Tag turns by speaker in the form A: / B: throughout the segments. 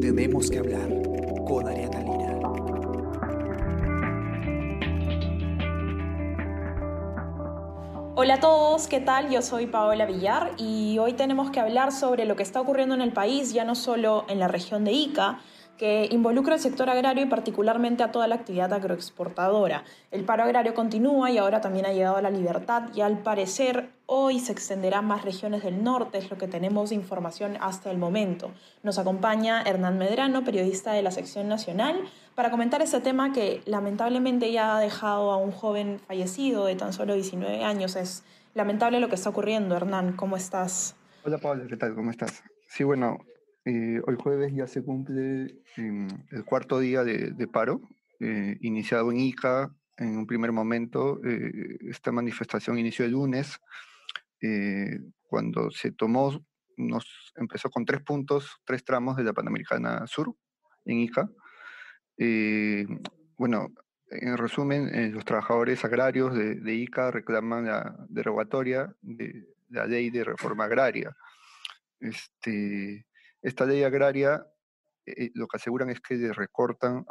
A: Tenemos que hablar con Ariana.
B: Hola a todos, ¿qué tal? Yo soy Paola Villar y hoy tenemos que hablar sobre lo que está ocurriendo en el país, ya no solo en la región de Ica, que involucra al sector agrario y particularmente a toda la actividad agroexportadora. El paro agrario continúa y ahora también ha llegado a la libertad y al parecer hoy se extenderá a más regiones del norte, es lo que tenemos de información hasta el momento. Nos acompaña Hernán Medrano, periodista de la sección nacional, para comentar este tema que lamentablemente ya ha dejado a un joven fallecido de tan solo 19 años. Es lamentable lo que está ocurriendo. Hernán, ¿cómo estás?
C: Hola Pablo, ¿qué tal? ¿Cómo estás? Sí, bueno, eh, hoy jueves ya se cumple em, el cuarto día de, paro, eh, iniciado en Ica. En un primer momento, eh, esta manifestación inició el lunes, cuando se tomó, nos empezó con tres puntos, tres tramos de la Panamericana Sur, en Ica. bueno, en resumen, los trabajadores agrarios de, de, Ica reclaman la derogatoria de la ley de reforma agraria. Este, esta ley agraria eh, lo que aseguran es que recortan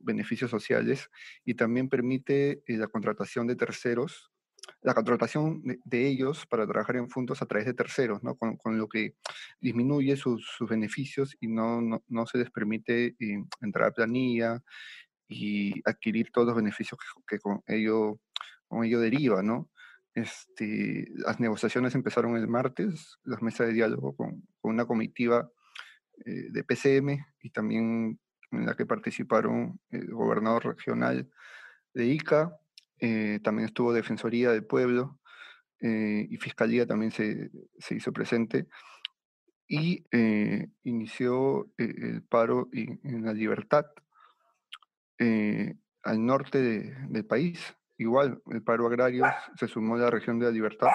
C: beneficios sociales y también permite eh, la contratación de terceros, la contratación de, ellos para trabajar en fondos a través de terceros, ¿no? con, lo que disminuye sus, beneficios y no, no, se les permite eh, entrar a planilla y adquirir todos los beneficios que, con, ello, con ello deriva, ¿no? Este, las negociaciones empezaron el martes, las mesas de diálogo con, con una comitiva eh, de PCM y también en la que participaron el gobernador regional de Ica, eh, también estuvo Defensoría del Pueblo eh, y Fiscalía también se, se hizo presente y inició el paro en, la libertad al norte del país. Igual, el paro agrario se sumó a la región de la libertad,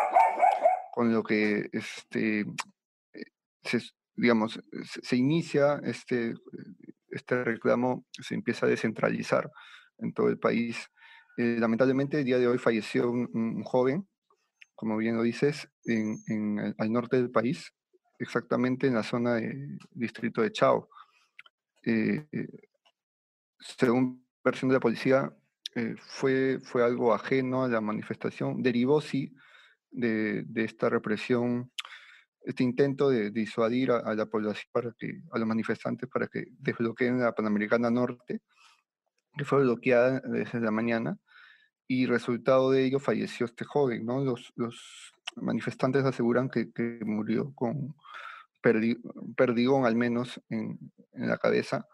C: con lo que este, se, digamos, se, inicia este, este reclamo, se empieza a descentralizar en todo el país. Eh, lamentablemente, el día de hoy falleció un, joven, como bien lo dices, en, en, al norte del país, exactamente en la zona del distrito de Chao. Eh, eh, según versión de la policía, fue, fue algo ajeno a la manifestación, derivó sí de, de esta represión este intento de disuadir a, la población, para que, a los manifestantes para que desbloqueen la Panamericana Norte, que fue bloqueada desde la mañana, y resultado de ello falleció este joven, ¿no? Los, los manifestantes aseguran que, que murió con perdigón al menos en, en, la cabeza.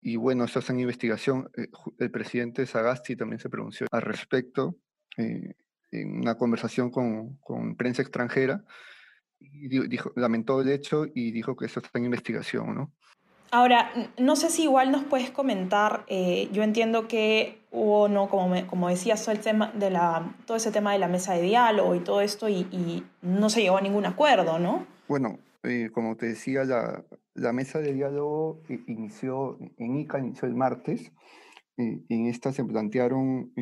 C: Y bueno, eso está en investigación. Eh, el presidente Sagasti también se pronunció al respecto eh, en una conversación con, con prensa extranjera dijo, lamentó el hecho y dijo que eso está en investigación, ¿no?
B: Ahora, no sé si igual nos puedes comentar, eh, yo entiendo que hubo, no, como, como decías, todo, el tema de la, todo ese tema de la mesa de diálogo y todo esto y, no se llegó a ningún acuerdo, ¿no?
C: Bueno, eh, como te decía, la, la, mesa de diálogo inició en ICA, inició el martes. Eh, en esta se plantearon,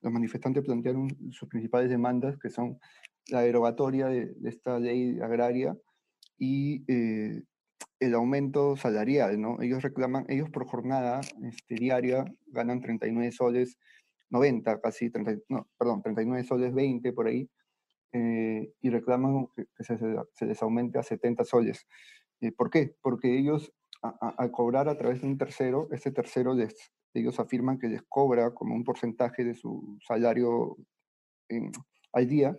C: los manifestantes plantearon sus principales demandas, que son la derogatoria de, esta ley agraria y eh, el aumento salarial, ¿no? Ellos reclaman, ellos por jornada este, diaria ganan 39 soles 90, casi 30, no, perdón, 39 soles 20 por ahí, eh, y reclaman que, se, les aumente a 70 soles. Eh, ¿Por qué? Porque ellos, al cobrar a través de un tercero, ese tercero les, ellos afirman que les cobra como un porcentaje de su salario al día,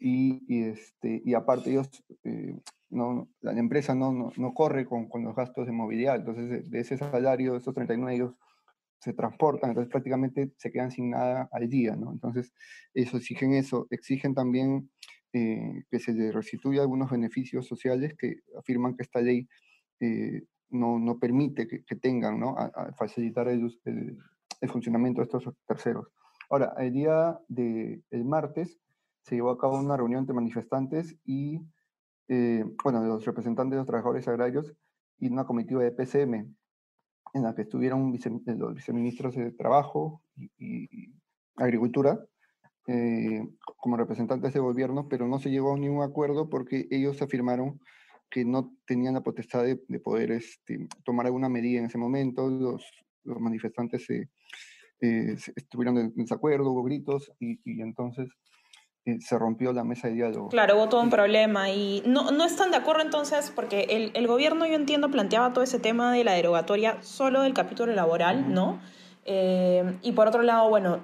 C: y, este, y aparte ellos, eh, no, la empresa no, no, corre con, con, los gastos de movilidad, entonces de, ese salario, de esos 39 ellos se transportan, entonces prácticamente se quedan sin nada al día, ¿no? Entonces, eso exigen eso, exigen también eh, que se les restituya algunos beneficios sociales que afirman que esta ley eh, no, no, permite que, que tengan, ¿no? A, facilitar el, el, el, funcionamiento de estos terceros. Ahora, el día del el martes, se llevó a cabo una reunión de manifestantes y, eh, bueno, de los representantes de los trabajadores agrarios y una comitiva de PCM, en la que estuvieron eh, los viceministros de Trabajo y, Agricultura eh, como representantes de gobierno, pero no se llegó a ningún acuerdo porque ellos afirmaron que no tenían la potestad de, poder este, tomar alguna medida en ese momento. Los, los manifestantes se, eh, estuvieron en desacuerdo, hubo gritos y, entonces se rompió la mesa de diálogo.
B: Claro, hubo todo un problema y no, no están de acuerdo entonces porque el, el, gobierno, yo entiendo, planteaba todo ese tema de la derogatoria solo del capítulo laboral, ¿no? Eh, y por otro lado, bueno,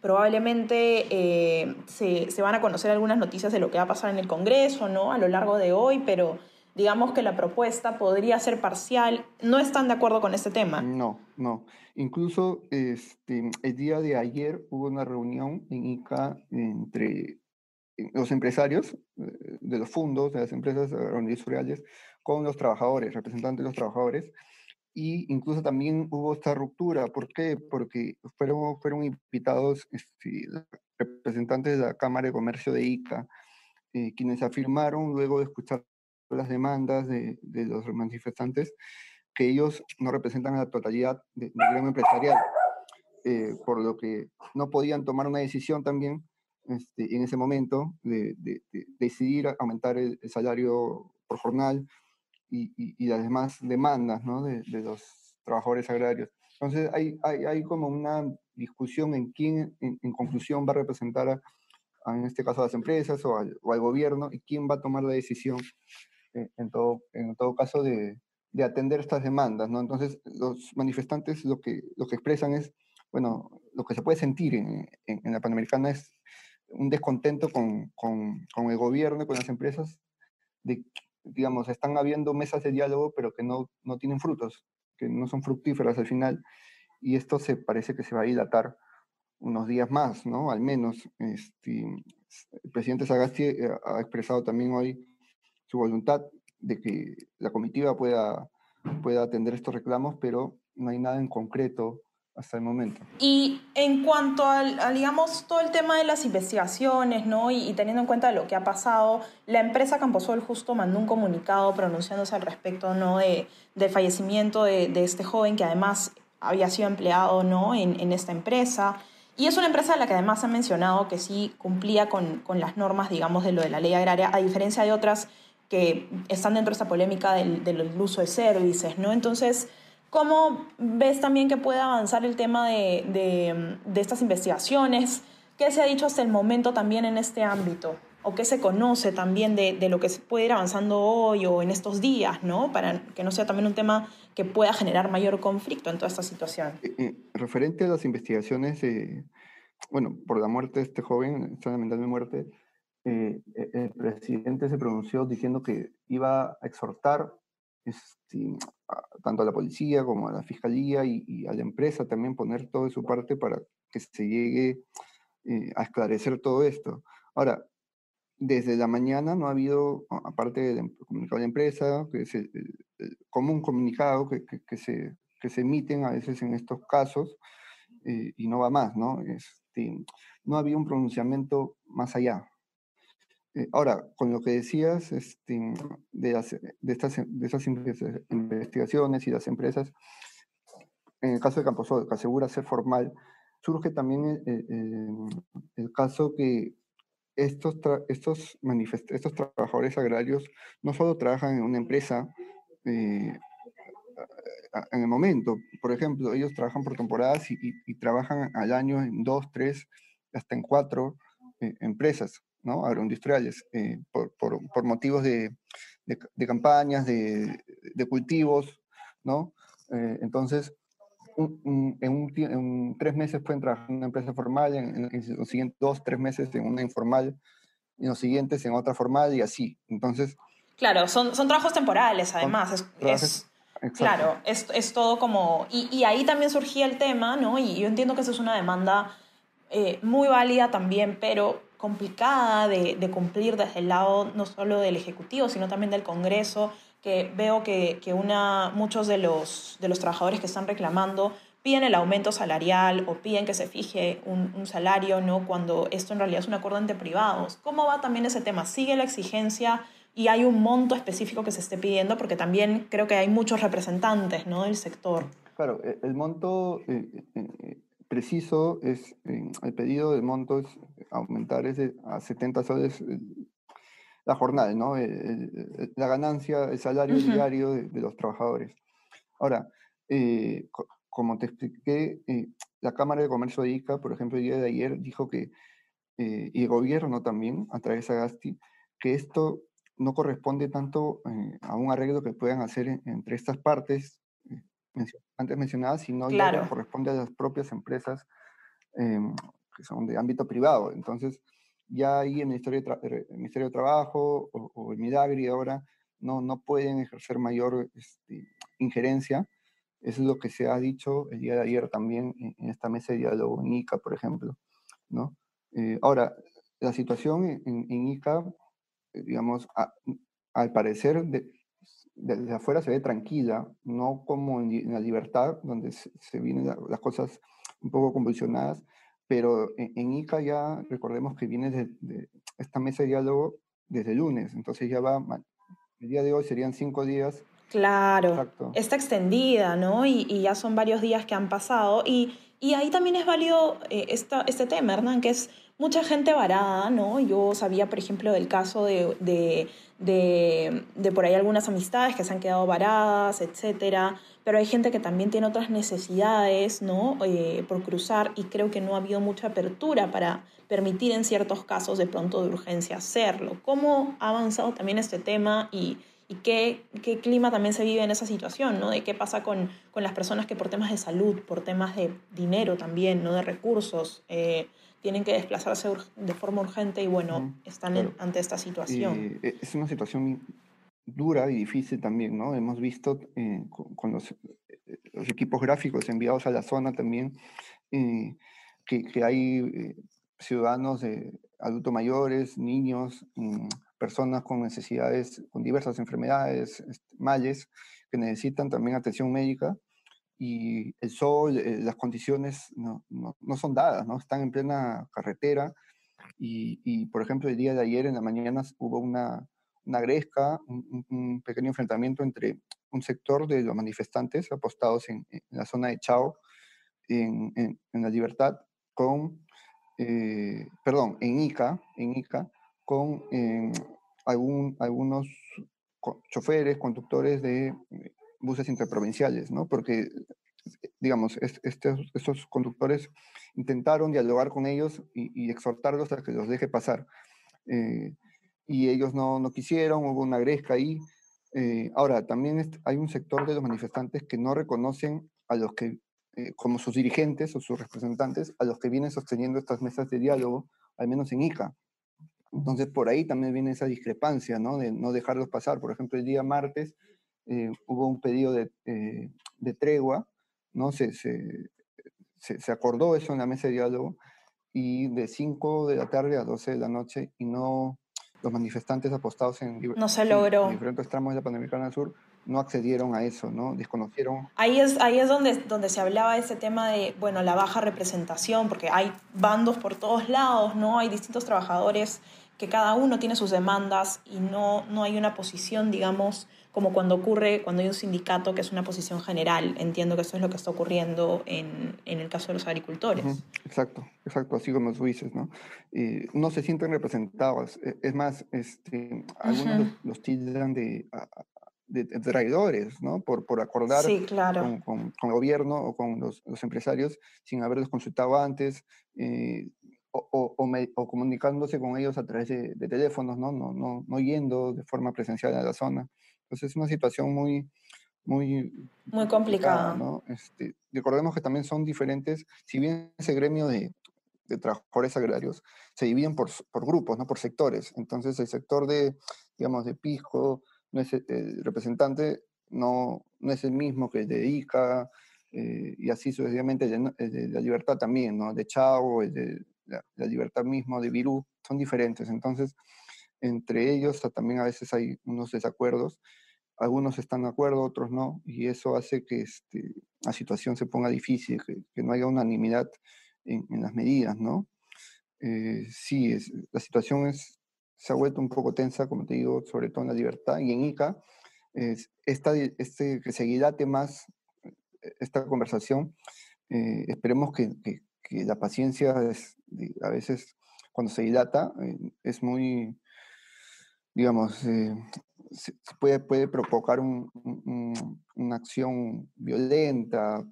B: probablemente eh, se, se, van a conocer algunas noticias de lo que va a pasar en el Congreso, ¿no? A lo largo de hoy, pero digamos que la propuesta podría ser parcial. ¿No están de acuerdo con este tema?
C: No, no. Incluso este, el día de ayer hubo una reunión en ICA entre los empresarios eh, de los fondos, de las empresas agroindustriales, con los trabajadores, representantes de los trabajadores, y incluso también hubo esta ruptura. ¿Por qué? Porque fueron, fueron invitados este, representantes de la Cámara de Comercio de ICA, eh, quienes afirmaron, luego de escuchar las demandas de, de los manifestantes, que ellos no representan la totalidad del gremio empresarial, eh, por lo que no podían tomar una decisión también este, en ese momento de, de, de decidir aumentar el, salario por jornal y, y, las demás demandas ¿no? de, los trabajadores agrarios. Entonces hay, hay, hay, como una discusión en quién en, en conclusión va a representar a, a, en este caso a las empresas o al, o al, gobierno y quién va a tomar la decisión en, todo, en todo caso de, de atender estas demandas, ¿no? Entonces, los manifestantes lo que, lo que expresan es, bueno, lo que se puede sentir en, en, la Panamericana es un descontento con, con, con, el gobierno y con las empresas, de, digamos, están habiendo mesas de diálogo, pero que no, no tienen frutos, que no son fructíferas al final, y esto se parece que se va a dilatar unos días más, ¿no? Al menos, este, el presidente Sagasti eh, ha expresado también hoy voluntad de que la comitiva pueda, pueda atender estos reclamos, pero no hay nada en concreto hasta el momento.
B: Y en cuanto al, digamos, todo el tema de las investigaciones, ¿no? Y, y, teniendo en cuenta lo que ha pasado, la empresa Camposol justo mandó un comunicado pronunciándose al respecto, ¿no? De, del fallecimiento de, de, este joven que además había sido empleado, ¿no? En, en, esta empresa. Y es una empresa de la que además han mencionado que sí cumplía con, con las normas, digamos, de lo de la ley agraria, a diferencia de otras que están dentro de esta polémica del, del uso de servicios, ¿no? Entonces, ¿cómo ves también que puede avanzar el tema de, de, de, estas investigaciones? ¿Qué se ha dicho hasta el momento también en este ámbito? ¿O qué se conoce también de, de lo que se puede ir avanzando hoy o en estos días, ¿no? Para que no sea también un tema que pueda generar mayor conflicto en toda esta situación.
C: Eh, eh, referente a las investigaciones, eh, bueno, por la muerte de este joven, esta lamentable muerte, eh, e, el presidente se pronunció diciendo que iba a exhortar este, a, tanto a la policía como a la fiscalía y, y, a la empresa también poner todo de su parte para que se llegue eh, a esclarecer todo esto. Ahora, desde la mañana no ha habido, aparte del comunicado de la empresa, que se, como un comunicado que, que, que, se, que se emiten a veces en estos casos, eh, y no va más, ¿no? Este, no había un pronunciamiento más allá. Eh, ahora, con lo que decías este, de, de, estas, de estas investigaciones y las empresas, en el caso de Camposol, que asegura ser formal, surge también el, el, caso que estos, estos, estos trabajadores agrarios no solo trabajan en una empresa eh, en el momento, por ejemplo, ellos trabajan por temporadas y, trabajan al año en dos, tres, hasta en cuatro eh, empresas. ¿No? agroindustriales, eh, por, por, por, motivos de, de, de campañas, de, de, cultivos, ¿no? Eh, entonces, un, un, en, un, en, tres meses pueden trabajar en una empresa formal, en, en, los siguientes dos, tres meses en una informal, y en los siguientes en otra formal y así. Entonces...
B: Claro, son, son trabajos temporales además. Es, es, claro, es, es todo como... Y, y, ahí también surgía el tema, ¿no? Y yo entiendo que eso es una demanda eh, muy válida también, pero complicada de, cumplir desde el lado no solo del Ejecutivo, sino también del Congreso, que veo que, que una, muchos de los, de los trabajadores que están reclamando piden el aumento salarial o piden que se fije un, salario, ¿no? cuando esto en realidad es un acuerdo entre privados. ¿Cómo va también ese tema? ¿Sigue la exigencia y hay un monto específico que se esté pidiendo? Porque también creo que hay muchos representantes ¿no? del sector.
C: Claro, e, el monto eh, eh, preciso es, eh, el pedido de monto es aumentar ese a 70 soles la jornada, ¿no? la ganancia, el salario diario de, los trabajadores. Ahora, eh, como te expliqué, eh, la Cámara de Comercio de ICA, por ejemplo, el día de ayer dijo que, eh, y el gobierno también, a través de Agasti, que esto no corresponde tanto a un arreglo que puedan hacer entre estas partes antes mencionadas, sino claro. ya corresponde a las propias empresas em, que son de ámbito privado. Entonces, ya ahí el Ministerio de, Ministerio de Trabajo o, el Midagri ahora no, no pueden ejercer mayor este, injerencia. Eso es lo que se ha dicho el día de ayer también en, esta mesa de diálogo en ICA, por ejemplo. ¿no? Eh, ahora, la situación en, ICA, eh, digamos, al parecer, de, desde afuera se ve tranquila, no como en, la libertad, donde se, vienen las cosas un poco convulsionadas, pero en, ICA ya recordemos que viene de, esta mesa de diálogo desde el lunes, entonces ya va, el día de hoy serían cinco días.
B: Claro, está extendida, ¿no? Y, y, ya son varios días que han pasado. Y, y ahí también es válido eh, esta, este tema, Hernán, que es mucha gente varada, ¿no? Yo sabía, por ejemplo, del caso de, de, de, por ahí algunas amistades que se han quedado varadas, etcétera pero hay gente que también tiene otras necesidades, ¿no? Eh, por cruzar y creo que no ha habido mucha apertura para permitir en ciertos casos de pronto de urgencia hacerlo. ¿Cómo ha avanzado también este tema y, y qué, qué, clima también se vive en esa situación, ¿no? De qué pasa con, con, las personas que por temas de salud, por temas de dinero también, ¿no? De recursos, eh, tienen que desplazarse de forma urgente y bueno, están ante esta situación.
C: Eh, es una situación dura y difícil también, ¿no? Hemos visto eh, con, los, eh, los, equipos gráficos enviados a la zona también eh, que, que, hay ciudadanos de adultos mayores, niños, mm, personas con necesidades, con diversas enfermedades, males, que necesitan también atención médica y el sol, las condiciones no, no, no, son dadas, ¿no? Están en plena carretera y, y, por ejemplo, el día de ayer en la mañana hubo una una gresca, un, pequeño enfrentamiento entre un sector de los manifestantes apostados en, la zona de Chao, en, La Libertad, con, eh, perdón, en Ica, en Ica, con eh, algún, algunos choferes, conductores de eh, buses interprovinciales, ¿no? Porque, digamos, estos, conductores intentaron dialogar con ellos y, exhortarlos a que los deje pasar y ellos no, no quisieron, hubo una gresca ahí. Eh, ahora, también hay un sector de los manifestantes que no reconocen a los que, eh, como sus dirigentes o sus representantes, a los que vienen sosteniendo estas mesas de diálogo, al menos en ICA. Entonces, por ahí también viene esa discrepancia, ¿no? De no dejarlos pasar. Por ejemplo, el día martes eh, hubo un pedido de, de tregua, ¿no? Se, se, se, se, acordó eso en la mesa de diálogo, y de 5 de la tarde a 12 de la noche, y no, los manifestantes apostados en,
B: no se logró.
C: diferentes tramos de la Panamericana Sur no accedieron a eso, ¿no? Desconocieron.
B: Ahí es, ahí es donde, donde se hablaba de ese tema de, bueno, la baja representación, porque hay bandos por todos lados, ¿no? Hay distintos trabajadores que cada uno tiene sus demandas y no, no hay una posición, digamos, como cuando ocurre, cuando hay un sindicato que es una posición general. Entiendo que eso es lo que está ocurriendo en, en el caso de los agricultores.
C: Exacto, exacto, así como tú dices, ¿no? no se sienten representados. E, es más, este, algunos los, tildan de, de, traidores, ¿no? Por, por acordar con, con, el gobierno o con los, los empresarios sin haberlos consultado antes. Eh, o, o, comunicándose con ellos a través de, de teléfonos, ¿no? No, ¿no? no yendo de forma presencial a la zona. Entonces es una situación muy, muy,
B: muy complicada.
C: ¿no? Este, recordemos que también son diferentes, si bien ese gremio de, de trabajadores agrarios se dividen por, por, grupos, ¿no? por sectores. Entonces el sector de, digamos, de Pisco, no es, el representante no, no es el mismo que el de ICA, eh, y así sucesivamente el de, la libertad también, ¿no? de Chavo, el de la, la libertad mismo, de Virú, son diferentes. Entonces, entre ellos también a veces hay unos desacuerdos. Algunos están de acuerdo, otros no, y eso hace que este, la situación se ponga difícil, que, no haya unanimidad en, las medidas, ¿no? Eh, sí, es, la situación es, se ha vuelto un poco tensa, como te digo, sobre todo en la libertad, y en ICA, es, esta, este, que se dilate más esta conversación, eh, esperemos que, que, la paciencia es, a veces cuando se dilata eh, es muy digamos, eh, puede, puede provocar una acción violenta.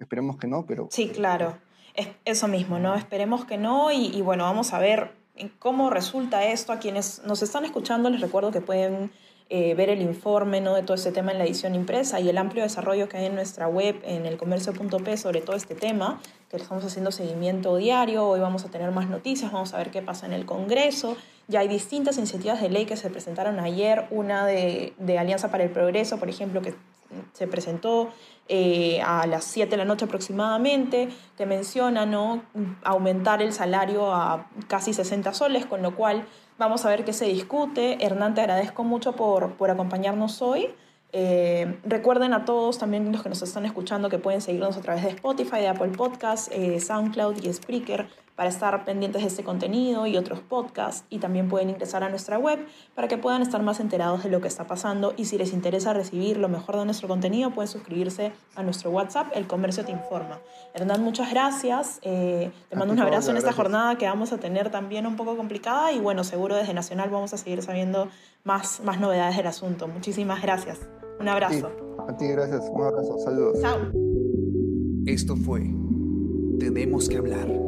C: Esperemos que no, pero...
B: Sí, claro. Es eso mismo, ¿no? Esperemos que no y, y bueno, vamos a ver cómo resulta esto. A quienes nos están escuchando les recuerdo que pueden eh, ver el informe ¿no? de todo este tema en la edición impresa y el amplio desarrollo que hay en nuestra web, en el comercio.p, sobre todo este tema, que estamos haciendo seguimiento diario. Hoy vamos a tener más noticias, vamos a ver qué pasa en el Congreso. Ya hay distintas iniciativas de ley que se presentaron ayer, una de, de Alianza para el Progreso, por ejemplo, que se presentó eh, a las 7 de la noche aproximadamente, que menciona ¿no? aumentar el salario a casi 60 soles, con lo cual Vamos a ver qué se discute. Hernán, te agradezco mucho por, por acompañarnos hoy. Eh, recuerden a todos, también los que nos están escuchando, que pueden seguirnos a través de Spotify, de Apple Podcasts, eh, SoundCloud y Spreaker para estar pendientes de este contenido y otros podcasts. Y también pueden ingresar a nuestra web para que puedan estar más enterados de lo que está pasando. Y si les interesa recibir lo mejor de nuestro contenido, pueden suscribirse a nuestro WhatsApp, El Comercio Te Informa. Hernán, muchas gracias. Eh, te mando un abrazo en esta jornada que vamos a tener también un poco complicada. Y bueno, seguro desde Nacional vamos a seguir sabiendo más, más novedades del asunto. Muchísimas gracias. Un abrazo.
C: a ti, gracias. Un abrazo. Saludos.
B: Chao.
A: Esto fue Tenemos que hablar.